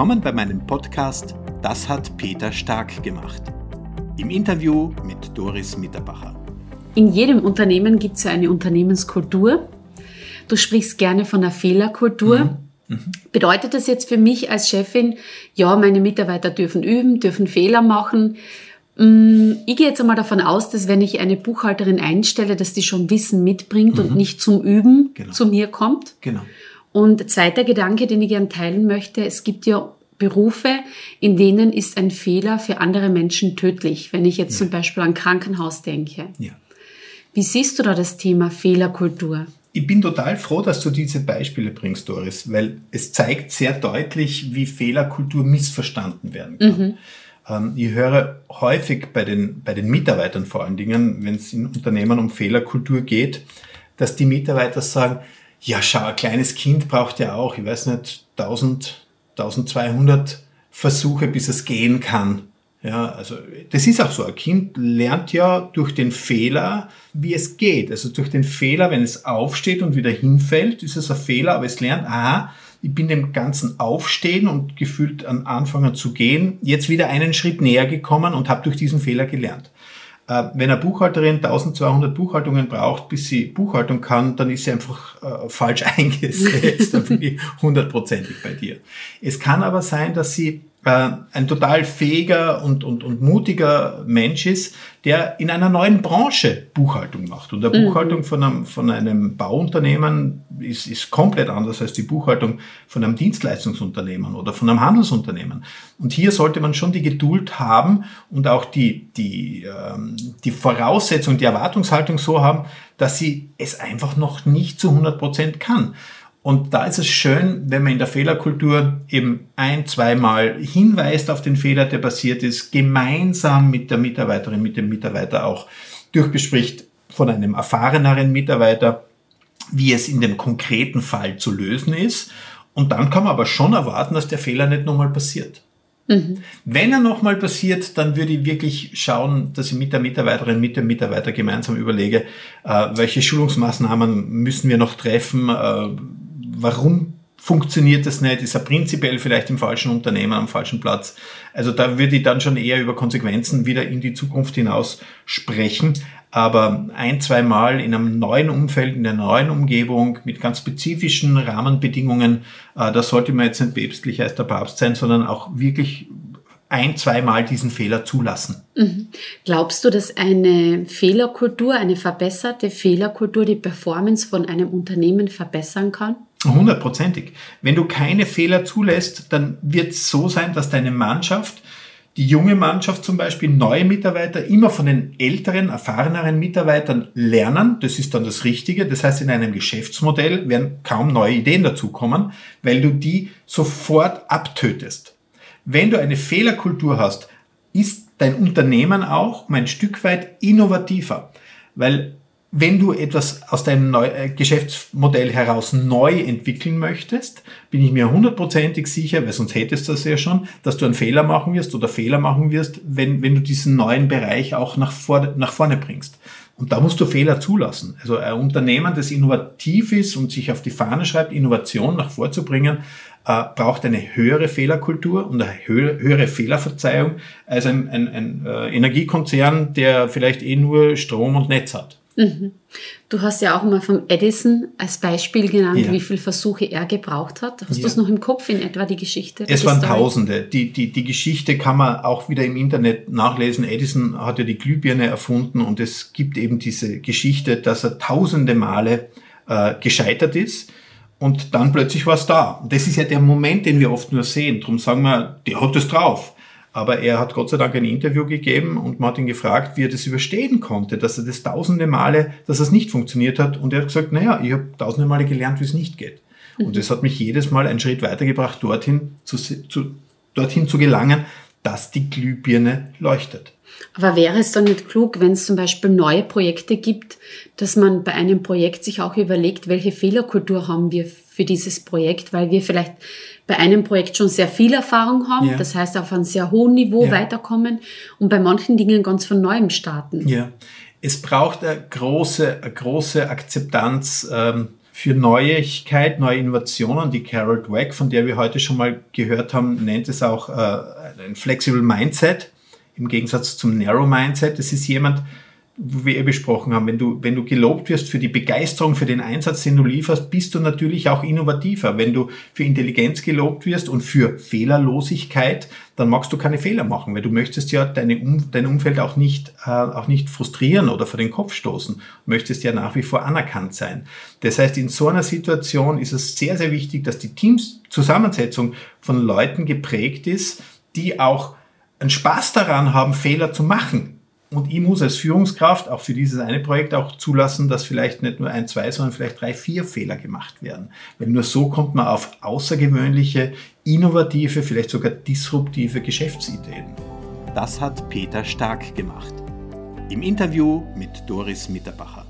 Willkommen bei meinem Podcast Das hat Peter Stark gemacht. Im Interview mit Doris Mitterbacher. In jedem Unternehmen gibt es ja eine Unternehmenskultur. Du sprichst gerne von einer Fehlerkultur. Mhm. Mhm. Bedeutet das jetzt für mich als Chefin, ja, meine Mitarbeiter dürfen üben, dürfen Fehler machen? Mm, ich gehe jetzt einmal davon aus, dass wenn ich eine Buchhalterin einstelle, dass die schon Wissen mitbringt mhm. und nicht zum Üben genau. zu mir kommt. Genau. Und zweiter Gedanke, den ich gerne teilen möchte, es gibt ja Berufe, in denen ist ein Fehler für andere Menschen tödlich, wenn ich jetzt ja. zum Beispiel an Krankenhaus denke. Ja. Wie siehst du da das Thema Fehlerkultur? Ich bin total froh, dass du diese Beispiele bringst, Doris, weil es zeigt sehr deutlich, wie Fehlerkultur missverstanden werden kann. Mhm. Ähm, ich höre häufig bei den, bei den Mitarbeitern vor allen Dingen, wenn es in Unternehmen um Fehlerkultur geht, dass die Mitarbeiter sagen, ja, schau, ein kleines Kind braucht ja auch, ich weiß nicht, 1000, 1200 Versuche, bis es gehen kann. Ja, also das ist auch so. Ein Kind lernt ja durch den Fehler, wie es geht. Also durch den Fehler, wenn es aufsteht und wieder hinfällt, ist es ein Fehler, aber es lernt, aha, ich bin dem Ganzen Aufstehen und gefühlt an Anfangen zu gehen, jetzt wieder einen Schritt näher gekommen und habe durch diesen Fehler gelernt. Äh, wenn eine Buchhalterin 1200 Buchhaltungen braucht, bis sie Buchhaltung kann, dann ist sie einfach äh, falsch eingesetzt. dann bin ich hundertprozentig bei dir. Es kann aber sein, dass sie äh, ein total fähiger und, und, und mutiger Mensch ist, der in einer neuen Branche Buchhaltung macht. Und der mhm. Buchhaltung von einem, von einem Bauunternehmen ist, ist komplett anders als die Buchhaltung von einem Dienstleistungsunternehmen oder von einem Handelsunternehmen. Und hier sollte man schon die Geduld haben und auch die, die, ähm, die Voraussetzung, die Erwartungshaltung so haben, dass sie es einfach noch nicht zu 100 Prozent kann. Und da ist es schön, wenn man in der Fehlerkultur eben ein, zweimal hinweist auf den Fehler, der passiert ist, gemeinsam mit der Mitarbeiterin, mit dem Mitarbeiter auch durchbespricht von einem erfahreneren Mitarbeiter, wie es in dem konkreten Fall zu lösen ist. Und dann kann man aber schon erwarten, dass der Fehler nicht nochmal passiert. Mhm. Wenn er nochmal passiert, dann würde ich wirklich schauen, dass ich mit der Mitarbeiterin, mit dem Mitarbeiter gemeinsam überlege, äh, welche Schulungsmaßnahmen müssen wir noch treffen, äh, warum funktioniert das nicht? Ist er prinzipiell vielleicht im falschen Unternehmen, am falschen Platz? Also da würde ich dann schon eher über Konsequenzen wieder in die Zukunft hinaus sprechen. Aber ein, zwei Mal in einem neuen Umfeld, in einer neuen Umgebung mit ganz spezifischen Rahmenbedingungen, äh, da sollte man jetzt nicht päpstlicher als der Papst sein, sondern auch wirklich ein, zweimal diesen Fehler zulassen. Mhm. Glaubst du, dass eine Fehlerkultur, eine verbesserte Fehlerkultur die Performance von einem Unternehmen verbessern kann? Hundertprozentig. Wenn du keine Fehler zulässt, dann wird es so sein, dass deine Mannschaft, die junge Mannschaft zum Beispiel, neue Mitarbeiter, immer von den älteren, erfahreneren Mitarbeitern lernen. Das ist dann das Richtige. Das heißt, in einem Geschäftsmodell werden kaum neue Ideen dazukommen, weil du die sofort abtötest. Wenn du eine Fehlerkultur hast, ist dein Unternehmen auch um ein Stück weit innovativer. Weil wenn du etwas aus deinem Neu äh, Geschäftsmodell heraus neu entwickeln möchtest, bin ich mir hundertprozentig sicher, weil sonst hättest du das ja schon, dass du einen Fehler machen wirst oder Fehler machen wirst, wenn, wenn du diesen neuen Bereich auch nach, vor, nach vorne bringst. Und da musst du Fehler zulassen. Also ein Unternehmen, das innovativ ist und sich auf die Fahne schreibt, Innovation nach vorzubringen, äh, braucht eine höhere Fehlerkultur und eine höhere Fehlerverzeihung als ein, ein, ein äh, Energiekonzern, der vielleicht eh nur Strom und Netz hat. Mhm. Du hast ja auch mal vom Edison als Beispiel genannt, ja. wie viele Versuche er gebraucht hat. Hast ja. du es noch im Kopf in etwa, die Geschichte? Es waren Story? Tausende. Die, die, die Geschichte kann man auch wieder im Internet nachlesen. Edison hat ja die Glühbirne erfunden und es gibt eben diese Geschichte, dass er tausende Male äh, gescheitert ist und dann plötzlich war es da. Und das ist ja der Moment, den wir oft nur sehen. Darum sagen wir, der hat es drauf. Aber er hat Gott sei Dank ein Interview gegeben und man hat ihn gefragt, wie er das überstehen konnte, dass er das tausende Male, dass es nicht funktioniert hat. Und er hat gesagt, naja, ich habe tausende Male gelernt, wie es nicht geht. Mhm. Und das hat mich jedes Mal einen Schritt weitergebracht, dorthin zu, zu, dorthin zu gelangen, dass die Glühbirne leuchtet. Aber wäre es dann nicht klug, wenn es zum Beispiel neue Projekte gibt, dass man bei einem Projekt sich auch überlegt, welche Fehlerkultur haben wir für dieses Projekt, weil wir vielleicht bei einem Projekt schon sehr viel Erfahrung haben, ja. das heißt auf einem sehr hohen Niveau ja. weiterkommen und bei manchen Dingen ganz von neuem starten. Ja, es braucht eine große, eine große Akzeptanz ähm, für Neuigkeit, neue Innovationen. Die Carol Dweck, von der wir heute schon mal gehört haben, nennt es auch äh, ein Flexible Mindset im Gegensatz zum Narrow Mindset. Das ist jemand, wie wir eh besprochen haben, wenn du, wenn du gelobt wirst für die Begeisterung, für den Einsatz, den du lieferst, bist du natürlich auch innovativer. Wenn du für Intelligenz gelobt wirst und für Fehlerlosigkeit, dann magst du keine Fehler machen, weil du möchtest ja deine um, dein Umfeld auch nicht, äh, auch nicht frustrieren oder vor den Kopf stoßen. Du möchtest ja nach wie vor anerkannt sein. Das heißt, in so einer Situation ist es sehr, sehr wichtig, dass die Teamszusammensetzung von Leuten geprägt ist, die auch einen Spaß daran haben, Fehler zu machen und ich muss als Führungskraft auch für dieses eine Projekt auch zulassen, dass vielleicht nicht nur ein, zwei, sondern vielleicht drei, vier Fehler gemacht werden. Weil nur so kommt man auf außergewöhnliche, innovative, vielleicht sogar disruptive Geschäftsideen. Das hat Peter Stark gemacht. Im Interview mit Doris Mitterbacher.